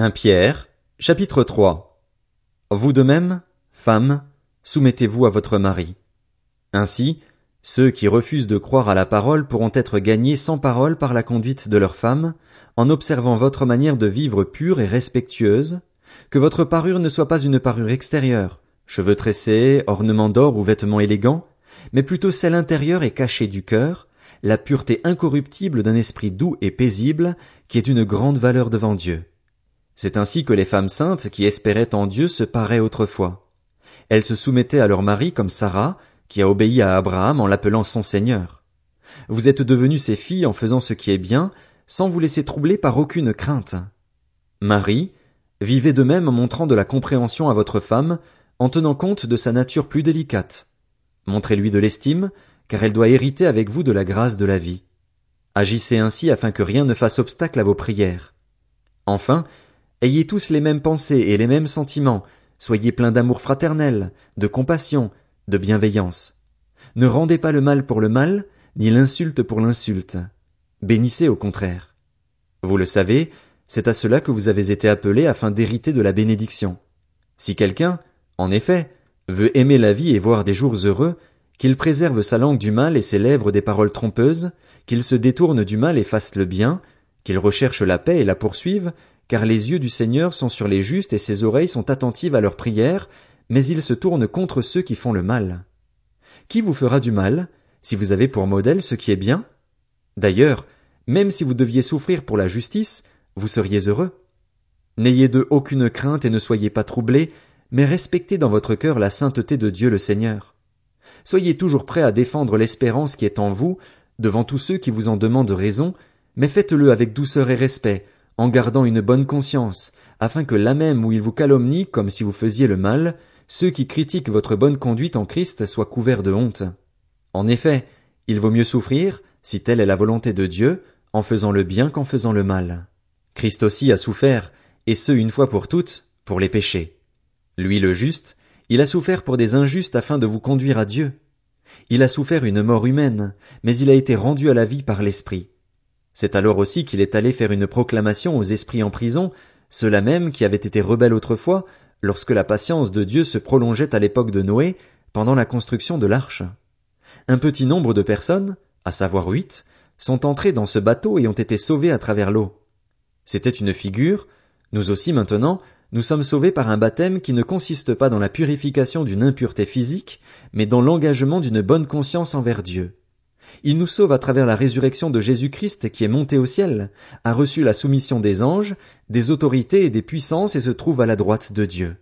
1 Pierre, chapitre 3 Vous de même, femmes, soumettez-vous à votre mari. Ainsi, ceux qui refusent de croire à la parole pourront être gagnés sans parole par la conduite de leurs femmes, en observant votre manière de vivre pure et respectueuse, que votre parure ne soit pas une parure extérieure, cheveux tressés, ornements d'or ou vêtements élégants, mais plutôt celle intérieure et cachée du cœur, la pureté incorruptible d'un esprit doux et paisible, qui est une grande valeur devant Dieu. C'est ainsi que les femmes saintes qui espéraient en Dieu se paraient autrefois. Elles se soumettaient à leur mari comme Sarah, qui a obéi à Abraham en l'appelant son Seigneur. Vous êtes devenus ses filles en faisant ce qui est bien, sans vous laisser troubler par aucune crainte. Marie, vivez de même en montrant de la compréhension à votre femme, en tenant compte de sa nature plus délicate. Montrez-lui de l'estime, car elle doit hériter avec vous de la grâce de la vie. Agissez ainsi afin que rien ne fasse obstacle à vos prières. Enfin, Ayez tous les mêmes pensées et les mêmes sentiments, soyez pleins d'amour fraternel, de compassion, de bienveillance. Ne rendez pas le mal pour le mal, ni l'insulte pour l'insulte. Bénissez au contraire. Vous le savez, c'est à cela que vous avez été appelés afin d'hériter de la bénédiction. Si quelqu'un, en effet, veut aimer la vie et voir des jours heureux, qu'il préserve sa langue du mal et ses lèvres des paroles trompeuses, qu'il se détourne du mal et fasse le bien, qu'il recherche la paix et la poursuive, car les yeux du Seigneur sont sur les justes et ses oreilles sont attentives à leurs prières, mais il se tourne contre ceux qui font le mal. Qui vous fera du mal, si vous avez pour modèle ce qui est bien? D'ailleurs, même si vous deviez souffrir pour la justice, vous seriez heureux. N'ayez d'eux aucune crainte et ne soyez pas troublés, mais respectez dans votre cœur la sainteté de Dieu le Seigneur. Soyez toujours prêts à défendre l'espérance qui est en vous, devant tous ceux qui vous en demandent raison, mais faites-le avec douceur et respect, en gardant une bonne conscience, afin que là même où ils vous calomnient comme si vous faisiez le mal, ceux qui critiquent votre bonne conduite en Christ soient couverts de honte. En effet, il vaut mieux souffrir, si telle est la volonté de Dieu, en faisant le bien qu'en faisant le mal. Christ aussi a souffert, et ce une fois pour toutes, pour les péchés. Lui le juste, il a souffert pour des injustes afin de vous conduire à Dieu. Il a souffert une mort humaine, mais il a été rendu à la vie par l'Esprit. C'est alors aussi qu'il est allé faire une proclamation aux esprits en prison, ceux-là même qui avaient été rebelles autrefois, lorsque la patience de Dieu se prolongeait à l'époque de Noé, pendant la construction de l'arche. Un petit nombre de personnes, à savoir huit, sont entrées dans ce bateau et ont été sauvées à travers l'eau. C'était une figure, nous aussi maintenant, nous sommes sauvés par un baptême qui ne consiste pas dans la purification d'une impureté physique, mais dans l'engagement d'une bonne conscience envers Dieu. Il nous sauve à travers la résurrection de Jésus-Christ qui est monté au ciel, a reçu la soumission des anges, des autorités et des puissances et se trouve à la droite de Dieu.